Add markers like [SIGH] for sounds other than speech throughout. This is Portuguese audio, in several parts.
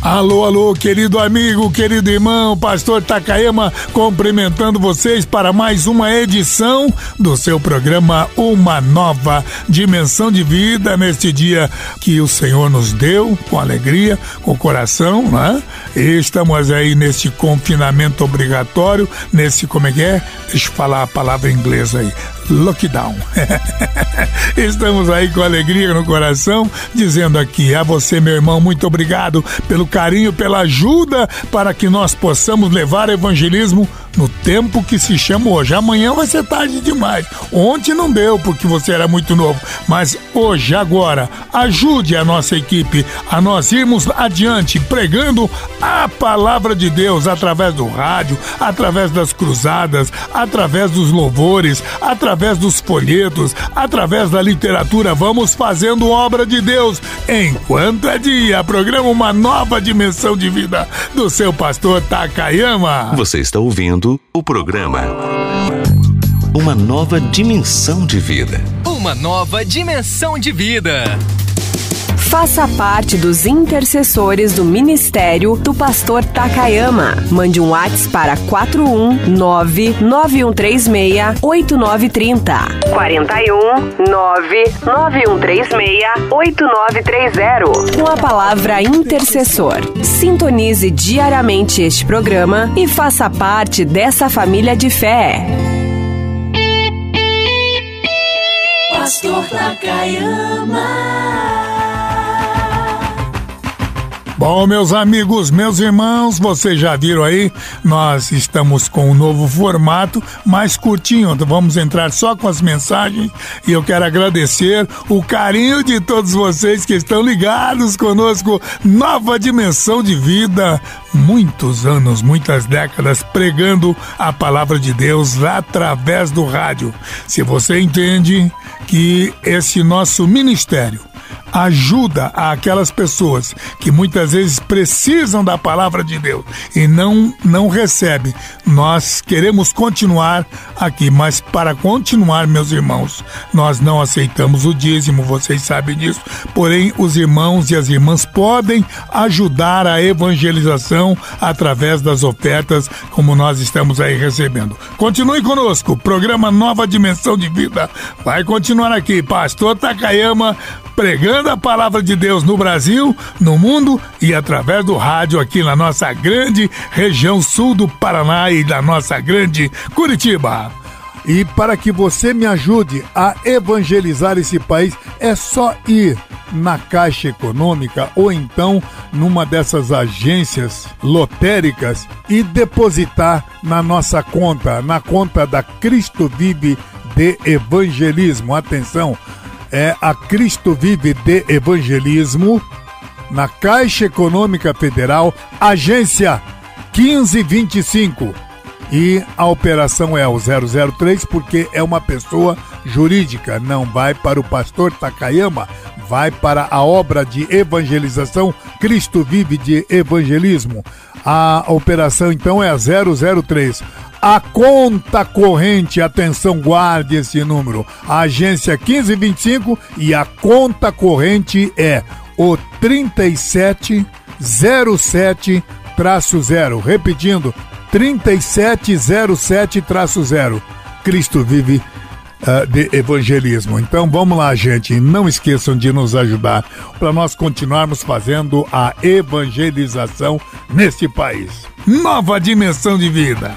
Alô, alô, querido amigo, querido irmão, pastor Takayama, cumprimentando vocês para mais uma edição do seu programa Uma Nova Dimensão de Vida, neste dia que o Senhor nos deu, com alegria, com coração, né? E estamos aí neste confinamento obrigatório, nesse, como é que é? Deixa eu falar a palavra inglesa aí, lockdown. [LAUGHS] Estamos aí com alegria no coração, dizendo aqui a você, meu irmão, muito obrigado pelo carinho, pela ajuda para que nós possamos levar evangelismo no tempo que se chama hoje. Amanhã vai ser tarde demais. Ontem não deu porque você era muito novo, mas hoje, agora, ajude a nossa equipe a nós irmos adiante pregando a palavra de Deus através do rádio, através das cruzadas, através dos louvores, através dos folhetos, através da literatura. Vamos fazendo obra de Deus enquanto é dia. Programa uma nova dimensão de vida do seu pastor Takayama. Você está ouvindo o programa Uma Nova Dimensão de Vida. Uma nova dimensão de vida. Faça parte dos intercessores do ministério do pastor Takayama. Mande um WhatsApp para 419-9136-8930. 41-99136-8930. Com a palavra intercessor. Sintonize diariamente este programa e faça parte dessa família de fé. Pastor Takayama. Bom, meus amigos, meus irmãos, vocês já viram aí, nós estamos com um novo formato, mais curtinho. Vamos entrar só com as mensagens e eu quero agradecer o carinho de todos vocês que estão ligados conosco. Nova dimensão de vida, muitos anos, muitas décadas pregando a palavra de Deus através do rádio. Se você entende que esse nosso ministério ajuda aquelas pessoas que muitas vezes precisam da palavra de Deus e não não recebem. Nós queremos continuar aqui, mas para continuar, meus irmãos, nós não aceitamos o dízimo, vocês sabem disso. Porém, os irmãos e as irmãs podem ajudar a evangelização através das ofertas, como nós estamos aí recebendo. Continue conosco, programa Nova Dimensão de Vida vai continuar aqui. Pastor Takayama pregando a palavra de Deus no Brasil, no mundo e através do rádio aqui na nossa grande região sul do Paraná e da nossa grande Curitiba. E para que você me ajude a evangelizar esse país, é só ir na Caixa Econômica ou então numa dessas agências lotéricas e depositar na nossa conta, na conta da Cristo Vive de Evangelismo. Atenção, é a Cristo Vive de Evangelismo, na Caixa Econômica Federal, agência 1525. E a operação é o 003 porque é uma pessoa jurídica, não vai para o pastor Takayama, vai para a obra de evangelização Cristo Vive de Evangelismo. A operação então é a 003. A conta corrente, atenção, guarde esse número. A agência 1525 e a conta corrente é o 3707-0. Repetindo, 3707-0. Cristo vive uh, de evangelismo. Então vamos lá, gente. Não esqueçam de nos ajudar para nós continuarmos fazendo a evangelização neste país. Nova dimensão de vida.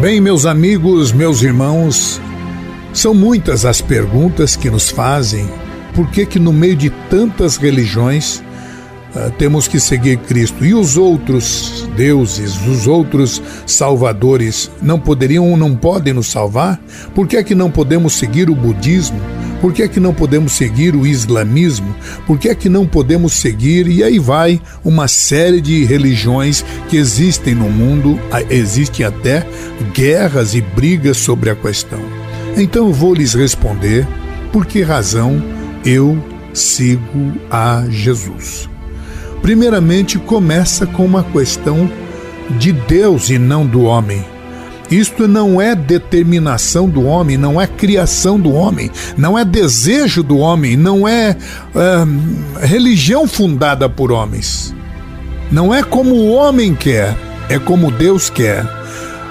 Bem, meus amigos, meus irmãos, São muitas as perguntas que nos fazem por que que no meio de tantas religiões uh, temos que seguir Cristo e os outros deuses, os outros salvadores não poderiam ou não podem nos salvar? Por que é que não podemos seguir o budismo? Por que é que não podemos seguir o islamismo? Por que é que não podemos seguir? E aí vai uma série de religiões que existem no mundo, existem até guerras e brigas sobre a questão. Então eu vou lhes responder por que razão eu sigo a Jesus. Primeiramente, começa com uma questão de Deus e não do homem. Isto não é determinação do homem, não é criação do homem, não é desejo do homem, não é uh, religião fundada por homens. Não é como o homem quer, é como Deus quer.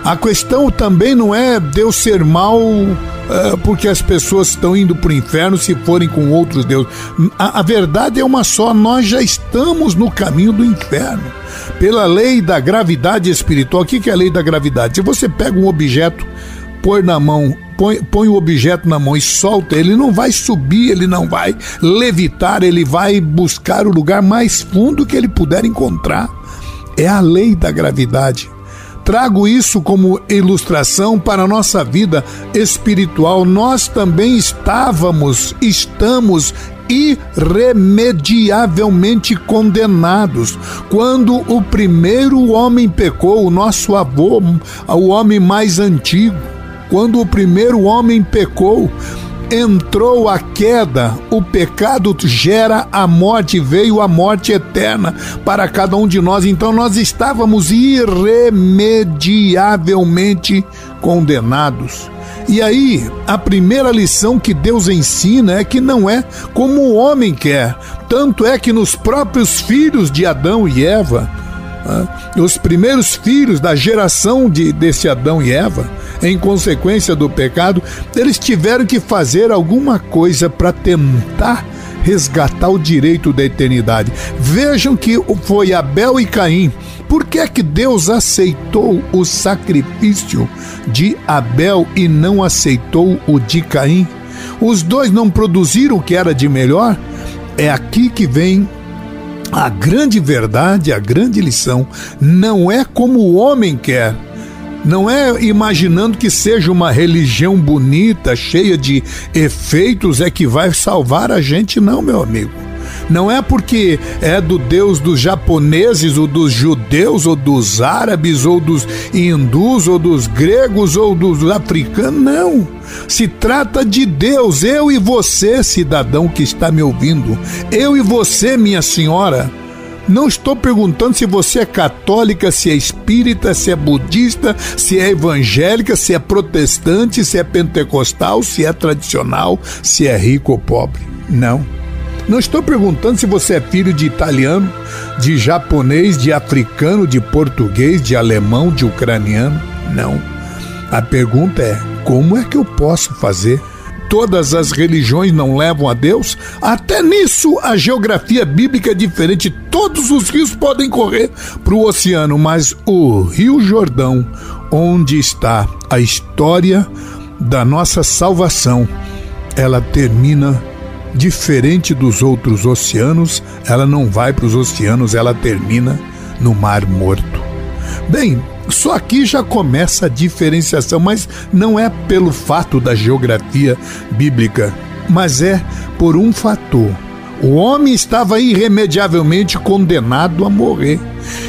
A questão também não é Deus ser mal uh, porque as pessoas estão indo para o inferno se forem com outros deuses. A, a verdade é uma só: nós já estamos no caminho do inferno pela lei da gravidade espiritual. O que é a lei da gravidade? Se você pega um objeto, põe na mão, põe, põe o objeto na mão e solta, ele não vai subir, ele não vai levitar, ele vai buscar o lugar mais fundo que ele puder encontrar. É a lei da gravidade. Trago isso como ilustração para a nossa vida espiritual. Nós também estávamos, estamos irremediavelmente condenados. Quando o primeiro homem pecou, o nosso avô, o homem mais antigo, quando o primeiro homem pecou, entrou a queda, o pecado gera a morte, veio a morte eterna para cada um de nós. Então nós estávamos irremediavelmente condenados. E aí, a primeira lição que Deus ensina é que não é como o homem quer. Tanto é que nos próprios filhos de Adão e Eva, os primeiros filhos da geração de, desse Adão e Eva, em consequência do pecado, eles tiveram que fazer alguma coisa para tentar resgatar o direito da eternidade. Vejam que foi Abel e Caim. Por que é que Deus aceitou o sacrifício de Abel e não aceitou o de Caim? Os dois não produziram o que era de melhor? É aqui que vem a grande verdade, a grande lição. Não é como o homem quer não é imaginando que seja uma religião bonita, cheia de efeitos, é que vai salvar a gente, não, meu amigo. Não é porque é do Deus dos japoneses, ou dos judeus, ou dos árabes, ou dos hindus, ou dos gregos, ou dos africanos, não. Se trata de Deus, eu e você, cidadão que está me ouvindo, eu e você, minha senhora. Não estou perguntando se você é católica, se é espírita, se é budista, se é evangélica, se é protestante, se é pentecostal, se é tradicional, se é rico ou pobre. Não. Não estou perguntando se você é filho de italiano, de japonês, de africano, de português, de alemão, de ucraniano. Não. A pergunta é: como é que eu posso fazer todas as religiões não levam a Deus? Até nisso a geografia bíblica é diferente. Todos os rios podem correr para o oceano, mas o Rio Jordão, onde está a história da nossa salvação, ela termina diferente dos outros oceanos, ela não vai para os oceanos, ela termina no Mar Morto. Bem, só aqui já começa a diferenciação, mas não é pelo fato da geografia bíblica, mas é por um fator. O homem estava irremediavelmente condenado a morrer.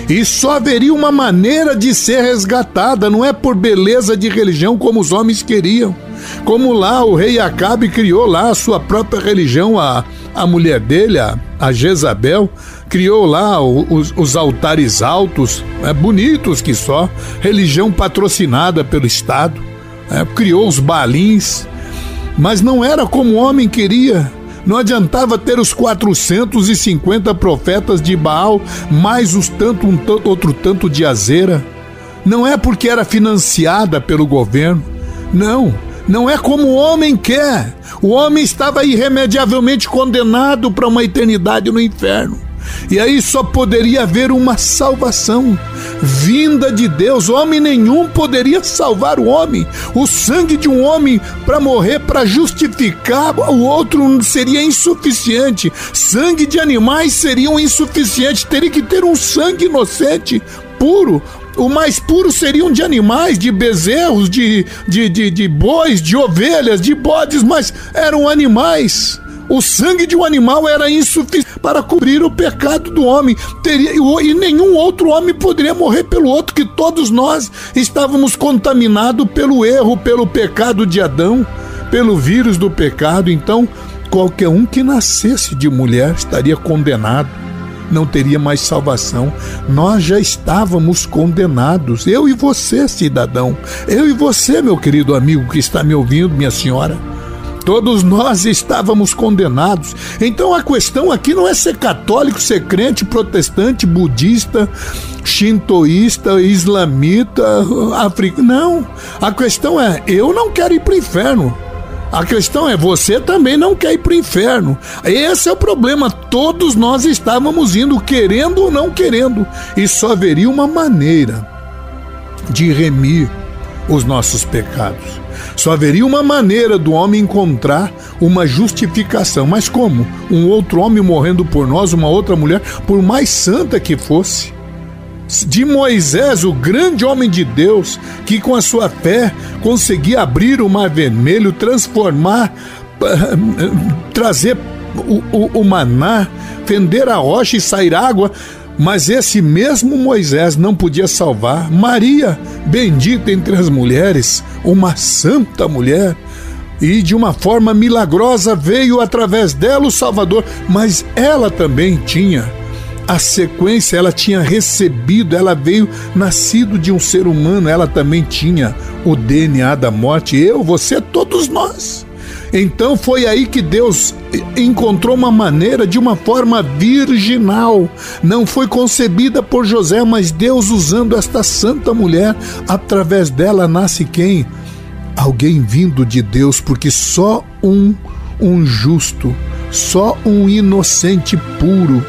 E só haveria uma maneira de ser resgatada, não é por beleza de religião como os homens queriam. Como lá o rei Acabe criou lá a sua própria religião, a, a mulher dele, a, a Jezabel, criou lá os, os altares altos, é, bonitos que só, religião patrocinada pelo Estado, é, criou os balins, mas não era como o homem queria. Não adiantava ter os 450 profetas de Baal, mais os tanto, um tanto, outro tanto de Azera. Não é porque era financiada pelo governo. Não, não é como o homem quer. O homem estava irremediavelmente condenado para uma eternidade no inferno. E aí só poderia haver uma salvação vinda de Deus. Homem nenhum poderia salvar o homem. O sangue de um homem para morrer, para justificar o outro seria insuficiente. Sangue de animais seriam insuficiente. Teria que ter um sangue inocente, puro, o mais puro seriam de animais, de bezerros, de, de, de, de bois, de ovelhas, de bodes, mas eram animais. O sangue de um animal era insuficiente para cobrir o pecado do homem. Teria, e nenhum outro homem poderia morrer pelo outro, que todos nós estávamos contaminados pelo erro, pelo pecado de Adão, pelo vírus do pecado. Então, qualquer um que nascesse de mulher estaria condenado não teria mais salvação. Nós já estávamos condenados, eu e você, cidadão, eu e você, meu querido amigo que está me ouvindo, minha senhora. Todos nós estávamos condenados. Então a questão aqui não é ser católico, ser crente, protestante, budista, shintoísta, islamita, africano. Não. A questão é: eu não quero ir para o inferno. A questão é, você também não quer ir para o inferno. Esse é o problema. Todos nós estávamos indo, querendo ou não querendo. E só haveria uma maneira de remir os nossos pecados. Só haveria uma maneira do homem encontrar uma justificação. Mas como? Um outro homem morrendo por nós, uma outra mulher, por mais santa que fosse. De Moisés, o grande homem de Deus, que com a sua fé conseguia abrir o mar vermelho, transformar, trazer o, o, o maná, fender a rocha e sair água, mas esse mesmo Moisés não podia salvar Maria, bendita entre as mulheres, uma santa mulher. E de uma forma milagrosa veio através dela o Salvador, mas ela também tinha a sequência, ela tinha recebido, ela veio nascido de um ser humano, ela também tinha o DNA da morte. Eu, você, todos nós. Então foi aí que Deus encontrou uma maneira de uma forma virginal. Não foi concebida por José, mas Deus usando esta santa mulher, através dela nasce quem? Alguém vindo de Deus, porque só um um justo, só um inocente puro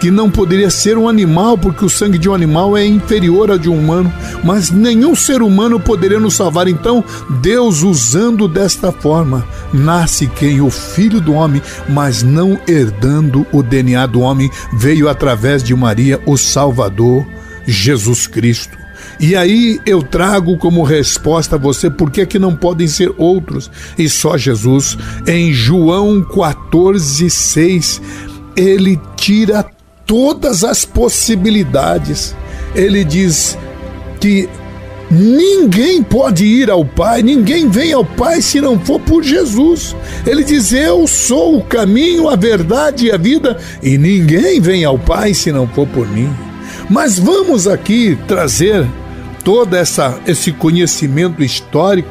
que não poderia ser um animal, porque o sangue de um animal é inferior ao de um humano, mas nenhum ser humano poderia nos salvar. Então, Deus, usando desta forma, nasce quem? O Filho do Homem, mas não herdando o DNA do homem, veio através de Maria o Salvador, Jesus Cristo. E aí eu trago como resposta a você por que, que não podem ser outros e só Jesus. Em João 14, 6, ele tira todas as possibilidades. Ele diz que ninguém pode ir ao Pai, ninguém vem ao Pai se não for por Jesus. Ele diz: Eu sou o caminho, a verdade e a vida, e ninguém vem ao Pai se não for por mim. Mas vamos aqui trazer todo essa, esse conhecimento histórico,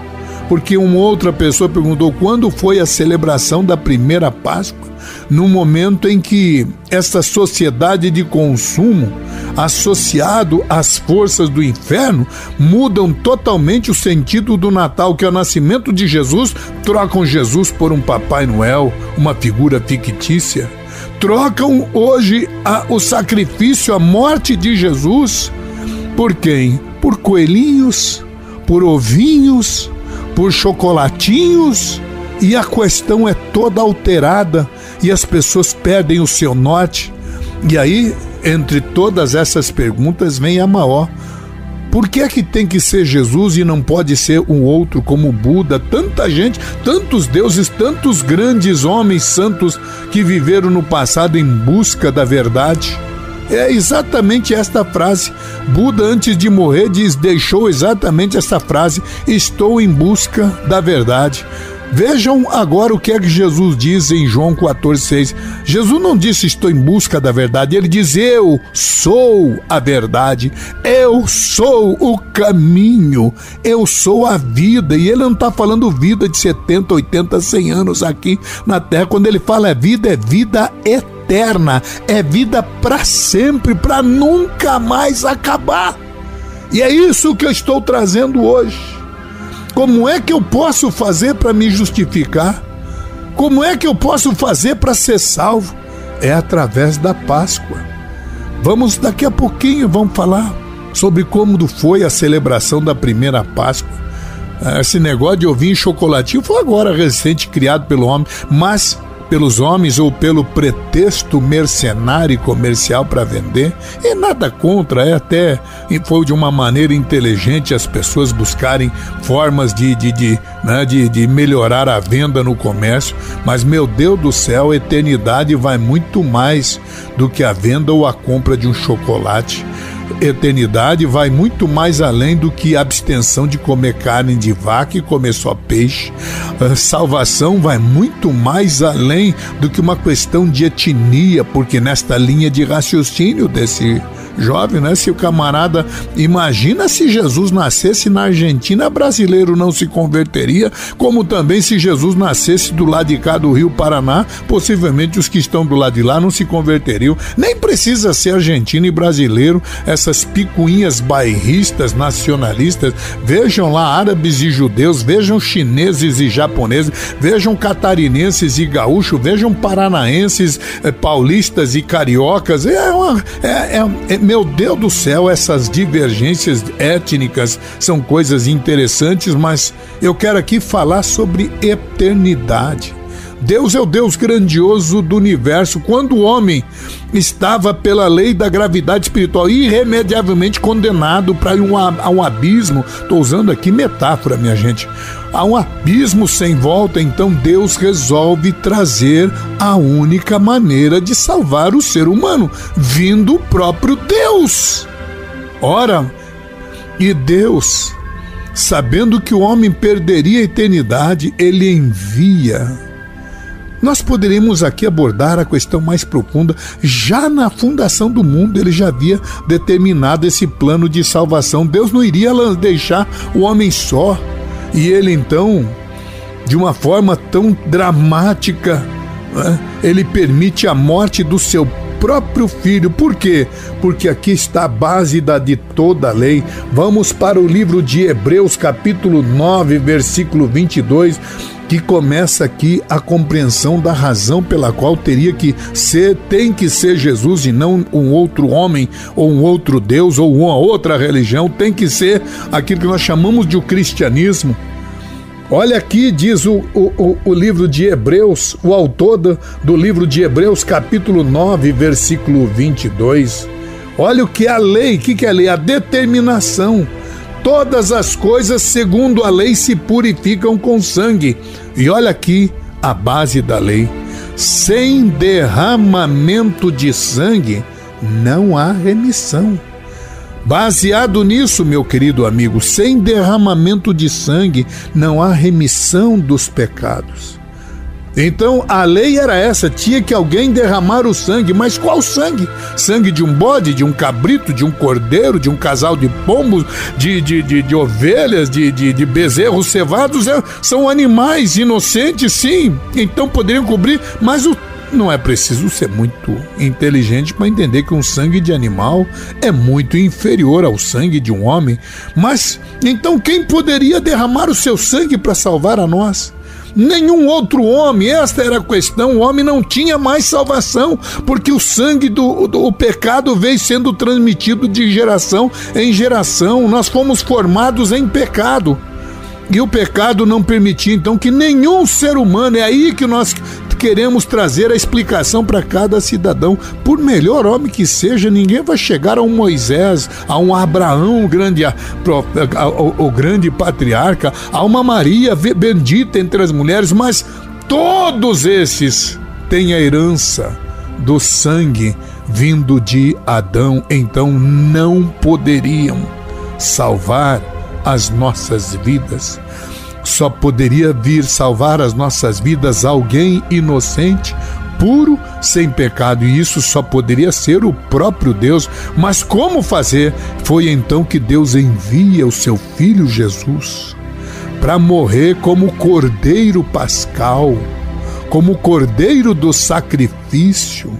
porque uma outra pessoa perguntou quando foi a celebração da primeira Páscoa no momento em que esta sociedade de consumo, associado às forças do inferno, mudam totalmente o sentido do Natal, que é o nascimento de Jesus, trocam Jesus por um Papai Noel, uma figura fictícia. Trocam hoje a, o sacrifício, a morte de Jesus, por quem? Por coelhinhos, por ovinhos, por chocolatinhos, e a questão é toda alterada e as pessoas perdem o seu norte. E aí, entre todas essas perguntas, vem a maior. Por que é que tem que ser Jesus e não pode ser um outro como Buda? Tanta gente, tantos deuses, tantos grandes homens santos que viveram no passado em busca da verdade. É exatamente esta frase. Buda, antes de morrer, diz, deixou exatamente esta frase: Estou em busca da verdade. Vejam agora o que é que Jesus diz em João 14,6. Jesus não disse estou em busca da verdade, ele diz eu sou a verdade, eu sou o caminho, eu sou a vida. E ele não está falando vida de 70, 80, 100 anos aqui na terra. Quando ele fala é vida, é vida eterna, é vida para sempre, para nunca mais acabar. E é isso que eu estou trazendo hoje. Como é que eu posso fazer para me justificar? Como é que eu posso fazer para ser salvo? é através da Páscoa. Vamos daqui a pouquinho vamos falar sobre como foi a celebração da primeira Páscoa. Esse negócio de ovinho chocolatinho foi agora recente criado pelo homem, mas pelos homens ou pelo pretexto mercenário e comercial para vender, e nada contra, é até foi de uma maneira inteligente as pessoas buscarem formas de, de, de, né, de, de melhorar a venda no comércio, mas meu Deus do céu, a eternidade vai muito mais do que a venda ou a compra de um chocolate eternidade vai muito mais além do que abstenção de comer carne de vaca e comer só peixe. A salvação vai muito mais além do que uma questão de etnia, porque nesta linha de raciocínio desse jovem, né? Se o camarada imagina se Jesus nascesse na Argentina, brasileiro não se converteria, como também se Jesus nascesse do lado de cá do Rio Paraná, possivelmente os que estão do lado de lá não se converteriam. Nem precisa ser argentino e brasileiro, essas picuinhas bairristas, nacionalistas. Vejam lá árabes e judeus, vejam chineses e japoneses, vejam catarinenses e gaúchos, vejam paranaenses, eh, paulistas e cariocas. É, uma, é, é, é meu Deus do céu, essas divergências étnicas são coisas interessantes, mas eu quero aqui falar sobre eternidade. Deus é o Deus grandioso do universo. Quando o homem estava pela lei da gravidade espiritual irremediavelmente condenado para um, um abismo, estou usando aqui metáfora, minha gente, a um abismo sem volta, então Deus resolve trazer a única maneira de salvar o ser humano, vindo o próprio Deus. Ora, e Deus, sabendo que o homem perderia a eternidade, ele envia nós poderíamos aqui abordar a questão mais profunda. Já na fundação do mundo, ele já havia determinado esse plano de salvação. Deus não iria deixar o homem só. E ele então, de uma forma tão dramática, né, ele permite a morte do seu próprio filho. Por quê? Porque aqui está a base da, de toda a lei. Vamos para o livro de Hebreus, capítulo 9, versículo 22 que começa aqui a compreensão da razão pela qual teria que ser, tem que ser Jesus e não um outro homem ou um outro Deus ou uma outra religião, tem que ser aquilo que nós chamamos de o cristianismo. Olha aqui, diz o, o, o, livro de Hebreus, o autor do, do livro de Hebreus, capítulo 9, versículo 22. Olha o que é a lei, o que, que é a lei? A determinação Todas as coisas, segundo a lei, se purificam com sangue. E olha aqui a base da lei: sem derramamento de sangue não há remissão. Baseado nisso, meu querido amigo, sem derramamento de sangue não há remissão dos pecados. Então a lei era essa: tinha que alguém derramar o sangue, mas qual sangue? Sangue de um bode, de um cabrito, de um cordeiro, de um casal de pombos, de, de, de, de ovelhas, de, de, de bezerros cevados? É, são animais inocentes, sim, então poderiam cobrir, mas o não é preciso ser muito inteligente para entender que um sangue de animal é muito inferior ao sangue de um homem. Mas então quem poderia derramar o seu sangue para salvar a nós? nenhum outro homem. Esta era a questão. O homem não tinha mais salvação, porque o sangue do, do o pecado veio sendo transmitido de geração em geração. Nós fomos formados em pecado. E o pecado não permitia então que nenhum ser humano, é aí que nós queremos trazer a explicação para cada cidadão. Por melhor homem que seja, ninguém vai chegar a um Moisés, a um Abraão, o grande, o grande patriarca, a uma Maria bendita entre as mulheres, mas todos esses têm a herança do sangue vindo de Adão, então não poderiam salvar as nossas vidas. Só poderia vir salvar as nossas vidas alguém inocente, puro, sem pecado, e isso só poderia ser o próprio Deus. Mas como fazer? Foi então que Deus envia o seu filho Jesus para morrer como cordeiro pascal, como cordeiro do sacrifício,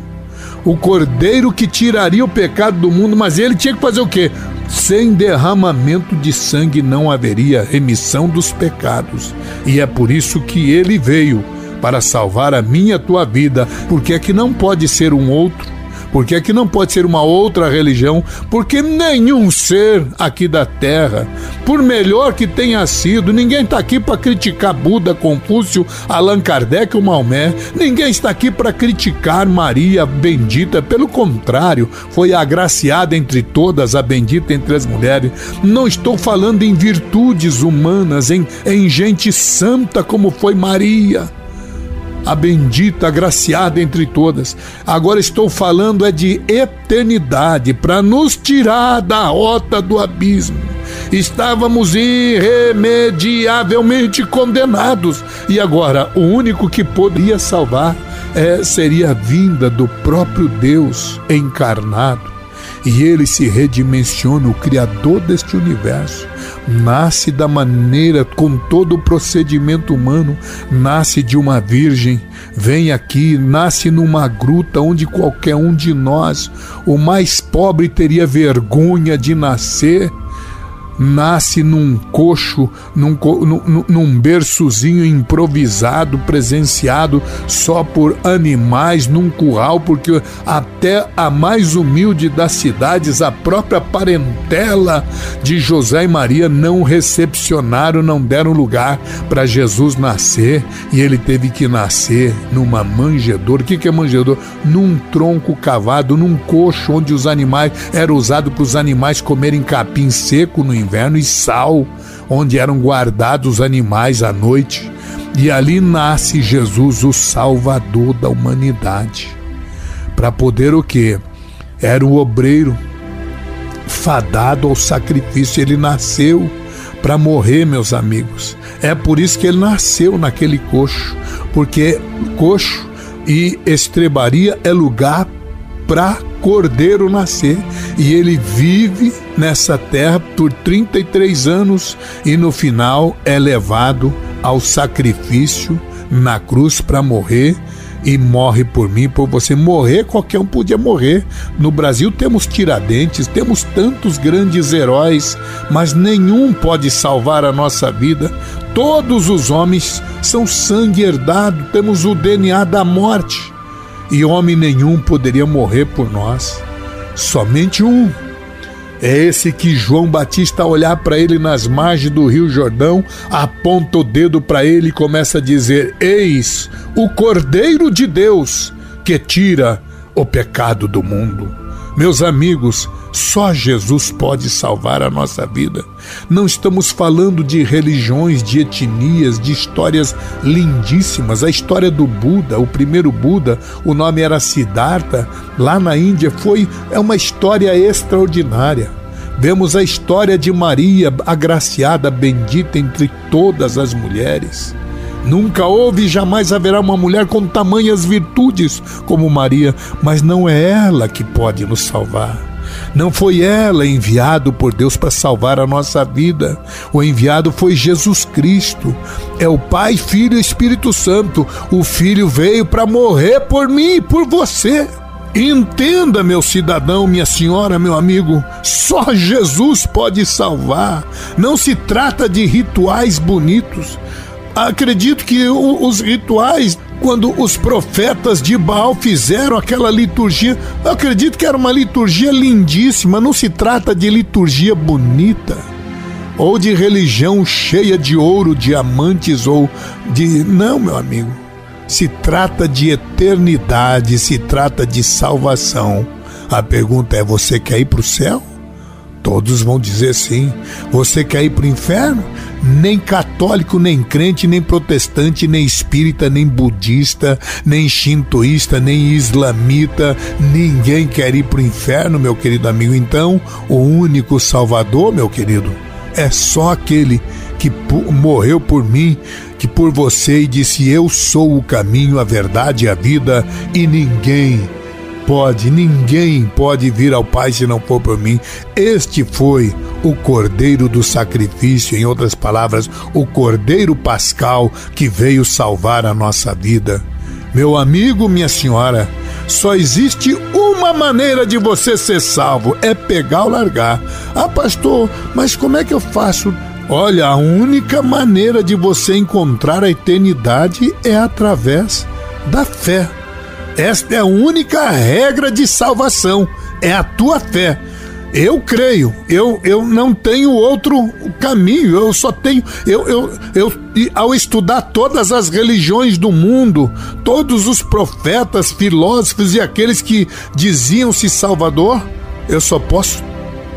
o cordeiro que tiraria o pecado do mundo, mas ele tinha que fazer o quê? Sem derramamento de sangue não haveria remissão dos pecados. E é por isso que ele veio para salvar a minha tua vida, porque é que não pode ser um outro porque aqui não pode ser uma outra religião, porque nenhum ser aqui da terra, por melhor que tenha sido, ninguém está aqui para criticar Buda, Confúcio, Allan Kardec ou Maomé, ninguém está aqui para criticar Maria bendita, pelo contrário, foi agraciada entre todas, a bendita entre as mulheres. Não estou falando em virtudes humanas, em, em gente santa como foi Maria a bendita, agraciada entre todas. Agora estou falando é de eternidade, para nos tirar da rota do abismo. Estávamos irremediavelmente condenados e agora o único que poderia salvar é, seria a vinda do próprio Deus encarnado e ele se redimensiona, o Criador deste universo. Nasce da maneira, com todo o procedimento humano, nasce de uma virgem, vem aqui, nasce numa gruta onde qualquer um de nós, o mais pobre, teria vergonha de nascer nasce num coxo, num, num, num berçozinho improvisado, presenciado só por animais, num curral, porque até a mais humilde das cidades, a própria parentela de José e Maria não recepcionaram, não deram lugar para Jesus nascer e ele teve que nascer numa manjedoura. O que, é manjedoura? Num tronco cavado, num coxo onde os animais eram usados para os animais comerem capim seco no inverno inverno e sal, onde eram guardados os animais à noite. E ali nasce Jesus, o Salvador da humanidade. Para poder o quê? Era o obreiro fadado ao sacrifício, ele nasceu para morrer, meus amigos. É por isso que ele nasceu naquele coxo, porque coxo e estrebaria é lugar para cordeiro nascer. E ele vive nessa terra por 33 anos e no final é levado ao sacrifício na cruz para morrer e morre por mim, por você. Morrer, qualquer um podia morrer. No Brasil temos Tiradentes, temos tantos grandes heróis, mas nenhum pode salvar a nossa vida. Todos os homens são sangue herdado, temos o DNA da morte e homem nenhum poderia morrer por nós. Somente um. É esse que João Batista olhar para ele nas margens do Rio Jordão, aponta o dedo para ele e começa a dizer: Eis o Cordeiro de Deus que tira o pecado do mundo. Meus amigos, só Jesus pode salvar a nossa vida. Não estamos falando de religiões, de etnias, de histórias lindíssimas. A história do Buda, o primeiro Buda, o nome era Siddhartha, lá na Índia, foi é uma história extraordinária. Vemos a história de Maria, agraciada, bendita entre todas as mulheres. Nunca houve e jamais haverá uma mulher com tamanhas virtudes como Maria, mas não é ela que pode nos salvar. Não foi ela enviado por Deus para salvar a nossa vida. O enviado foi Jesus Cristo. É o Pai, Filho e Espírito Santo. O Filho veio para morrer por mim e por você. Entenda, meu cidadão, minha senhora, meu amigo, só Jesus pode salvar. Não se trata de rituais bonitos. Acredito que os rituais quando os profetas de Baal fizeram aquela liturgia. Eu acredito que era uma liturgia lindíssima, não se trata de liturgia bonita ou de religião cheia de ouro, diamantes ou de. Não, meu amigo. Se trata de eternidade, se trata de salvação. A pergunta é: você quer ir para o céu? Todos vão dizer sim. Você quer ir para o inferno? Nem católico, nem crente, nem protestante, nem espírita, nem budista, nem shintoísta, nem islamita, ninguém quer ir para o inferno, meu querido amigo. Então, o único salvador, meu querido, é só aquele que morreu por mim, que por você e disse: Eu sou o caminho, a verdade e a vida, e ninguém pode, ninguém pode vir ao Pai se não for por mim. Este foi o Cordeiro do sacrifício, em outras palavras, o Cordeiro Pascal que veio salvar a nossa vida. Meu amigo, minha senhora, só existe uma maneira de você ser salvo: é pegar ou largar. Ah, pastor, mas como é que eu faço? Olha, a única maneira de você encontrar a eternidade é através da fé. Esta é a única regra de salvação, é a tua fé. Eu creio, eu, eu não tenho outro caminho, eu só tenho. Eu, eu, eu, ao estudar todas as religiões do mundo, todos os profetas, filósofos e aqueles que diziam-se Salvador, eu só posso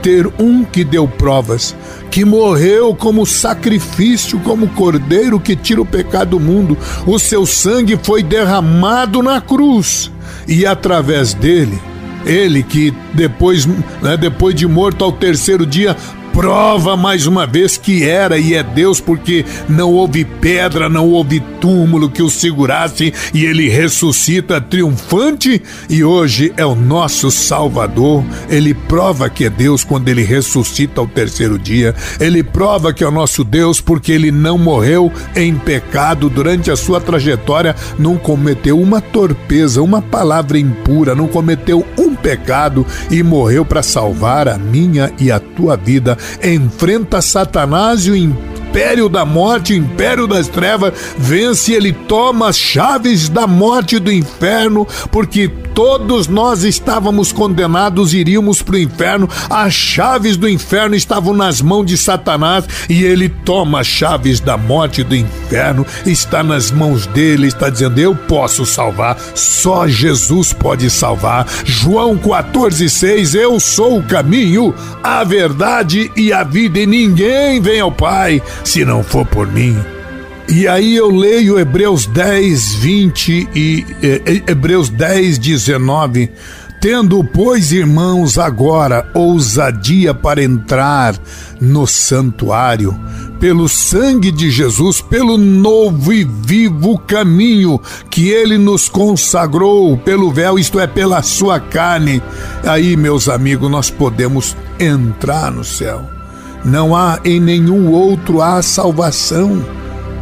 ter um que deu provas, que morreu como sacrifício, como cordeiro que tira o pecado do mundo. O seu sangue foi derramado na cruz e através dele ele que depois, né, depois de morto ao terceiro dia prova mais uma vez que era e é Deus, porque não houve pedra, não houve túmulo que o segurasse e ele ressuscita triunfante e hoje é o nosso Salvador. Ele prova que é Deus quando ele ressuscita ao terceiro dia. Ele prova que é o nosso Deus porque ele não morreu em pecado durante a sua trajetória, não cometeu uma torpeza, uma palavra impura, não cometeu um pecado e morreu para salvar a minha e a tua vida. Enfrenta Satanás e o império da morte, o império das trevas, vence, ele toma as chaves da morte e do inferno, porque todos nós estávamos condenados, iríamos para o inferno, as chaves do inferno estavam nas mãos de Satanás e ele toma as chaves da morte do inferno, está nas mãos dele, está dizendo: Eu posso salvar, só Jesus pode salvar. João 14,6: Eu sou o caminho, a verdade e a vida, e ninguém vem ao Pai se não for por mim. E aí eu leio Hebreus 10, 20 e eh, Hebreus 10, 19. Tendo, pois, irmãos, agora ousadia para entrar no santuário, pelo sangue de Jesus, pelo novo e vivo caminho que ele nos consagrou, pelo véu, isto é, pela sua carne. Aí, meus amigos, nós podemos entrar no céu. Não há em nenhum outro a salvação.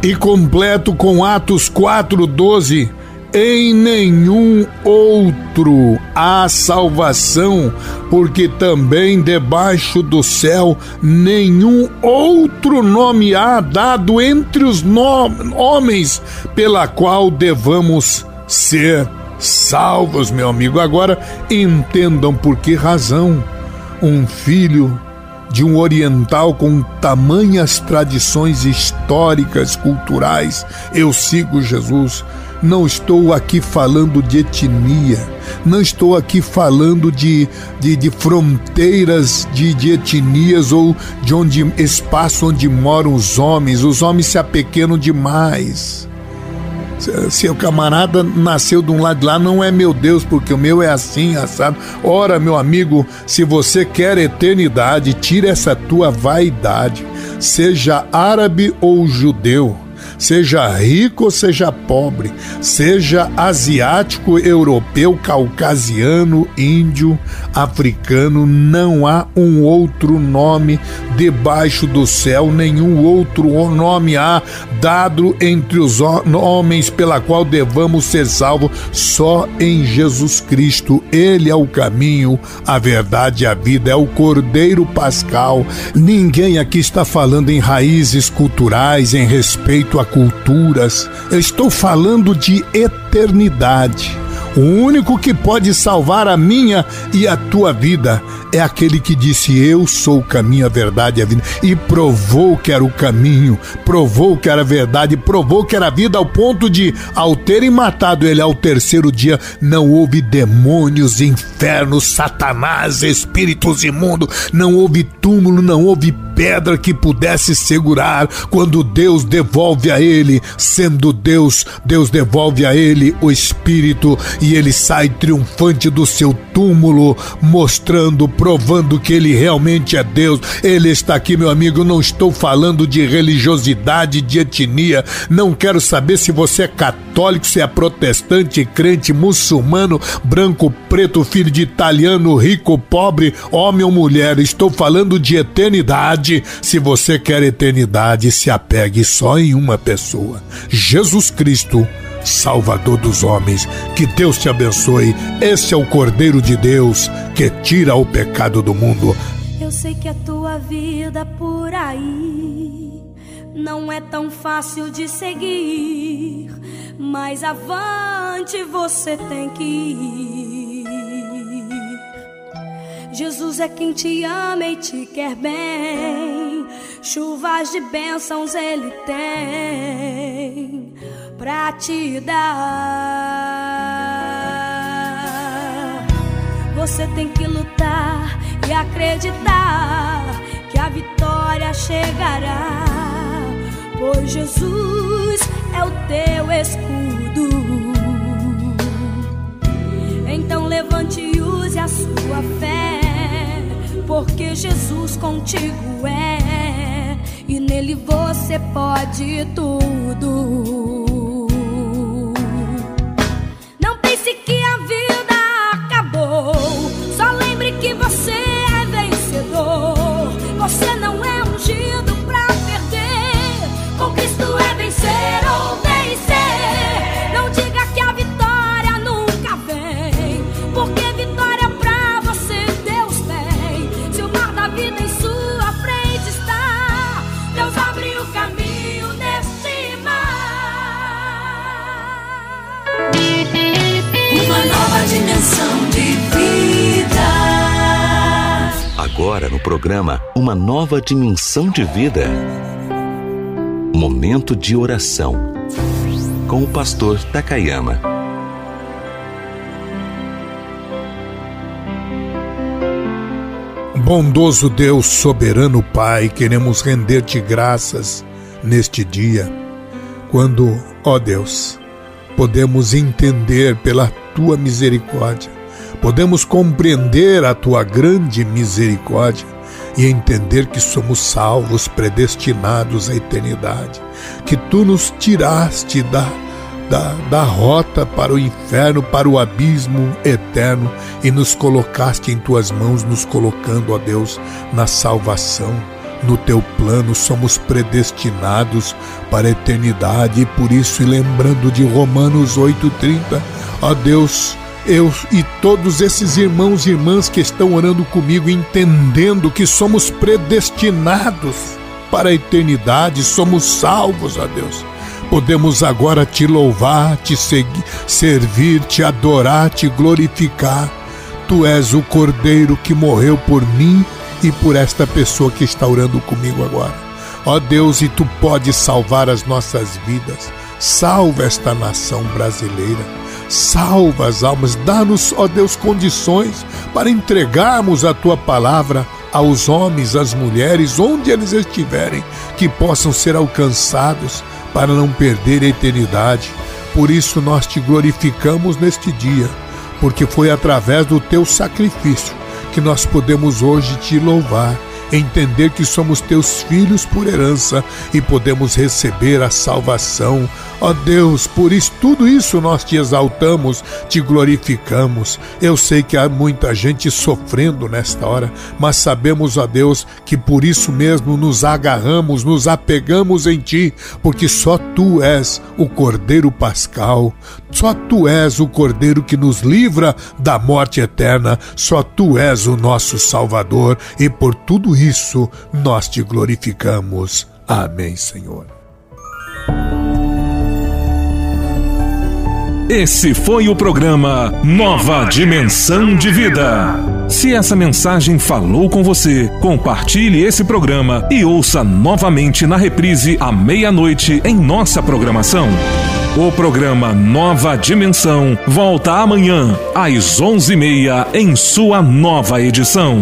E completo com Atos 4:12, em nenhum outro há salvação, porque também debaixo do céu nenhum outro nome há dado entre os homens pela qual devamos ser salvos, meu amigo. Agora entendam por que razão um filho de um oriental com tamanhas tradições históricas, culturais. Eu sigo Jesus. Não estou aqui falando de etnia, não estou aqui falando de, de, de fronteiras de, de etnias ou de onde espaço onde moram os homens. Os homens se apequenam demais se o camarada nasceu de um lado de lá, não é meu Deus, porque o meu é assim, assado. Ora, meu amigo, se você quer eternidade, tira essa tua vaidade, seja árabe ou judeu seja rico ou seja pobre, seja asiático, europeu, caucasiano, índio, africano, não há um outro nome debaixo do céu, nenhum outro nome há dado entre os homens pela qual devamos ser salvos, só em Jesus Cristo. Ele é o caminho, a verdade e a vida, é o Cordeiro Pascal. Ninguém aqui está falando em raízes culturais, em respeito a culturas, eu estou falando de eternidade. O único que pode salvar a minha e a tua vida é aquele que disse: Eu sou o caminho, a verdade e a vida. E provou que era o caminho, provou que era a verdade, provou que era a vida, ao ponto de, ao terem matado ele ao terceiro dia, não houve demônios, infernos, satanás, espíritos imundos, não houve túmulo, não houve pedra que pudesse segurar quando Deus devolve a ele, sendo Deus, Deus devolve a ele o espírito e ele sai triunfante do seu túmulo, mostrando, provando que ele realmente é Deus. Ele está aqui, meu amigo. Não estou falando de religiosidade, de etnia. Não quero saber se você é católico, se é protestante, crente, muçulmano, branco, preto, filho de italiano, rico, pobre, homem ou mulher. Estou falando de eternidade eternidade. Se você quer eternidade, se apegue só em uma pessoa: Jesus Cristo. Salvador dos homens, que Deus te abençoe. Esse é o Cordeiro de Deus que tira o pecado do mundo. Eu sei que a tua vida por aí não é tão fácil de seguir, mas avante você tem que ir. Jesus é quem te ama e te quer bem. Chuvas de bênçãos ele tem pra te dar. Você tem que lutar e acreditar que a vitória chegará. Pois Jesus é o teu escudo. Então levante e use a sua fé, porque Jesus contigo é, e nele você pode tudo. Nova Dimensão de Vida. Momento de oração. Com o pastor Takayama. Bondoso Deus, soberano Pai, queremos render-te graças neste dia, quando, ó Deus, podemos entender pela tua misericórdia, podemos compreender a tua grande misericórdia e entender que somos salvos, predestinados à eternidade, que tu nos tiraste da da, da rota para o inferno, para o abismo eterno e nos colocaste em tuas mãos, nos colocando, ó Deus, na salvação. No teu plano somos predestinados para a eternidade e por isso, e lembrando de Romanos 8,30, ó Deus, eu e todos esses irmãos e irmãs que estão orando comigo, entendendo que somos predestinados para a eternidade, somos salvos, ó Deus podemos agora te louvar, te seguir, servir, te adorar, te glorificar. Tu és o Cordeiro que morreu por mim e por esta pessoa que está orando comigo agora. Ó Deus, e tu podes salvar as nossas vidas. Salva esta nação brasileira. Salva as almas. Dá-nos, ó Deus, condições para entregarmos a tua palavra aos homens, às mulheres, onde eles estiverem, que possam ser alcançados para não perder a eternidade. Por isso nós te glorificamos neste dia, porque foi através do teu sacrifício que nós podemos hoje te louvar, entender que somos teus filhos por herança e podemos receber a salvação. Ó Deus, por isso tudo isso nós te exaltamos, te glorificamos. Eu sei que há muita gente sofrendo nesta hora, mas sabemos, ó Deus, que por isso mesmo nos agarramos, nos apegamos em ti, porque só tu és o Cordeiro Pascal, só tu és o Cordeiro que nos livra da morte eterna, só tu és o nosso Salvador, e por tudo isso nós te glorificamos. Amém, Senhor. Esse foi o programa Nova Dimensão de Vida. Se essa mensagem falou com você, compartilhe esse programa e ouça novamente na reprise à meia-noite em nossa programação. O programa Nova Dimensão volta amanhã às onze e meia em sua nova edição.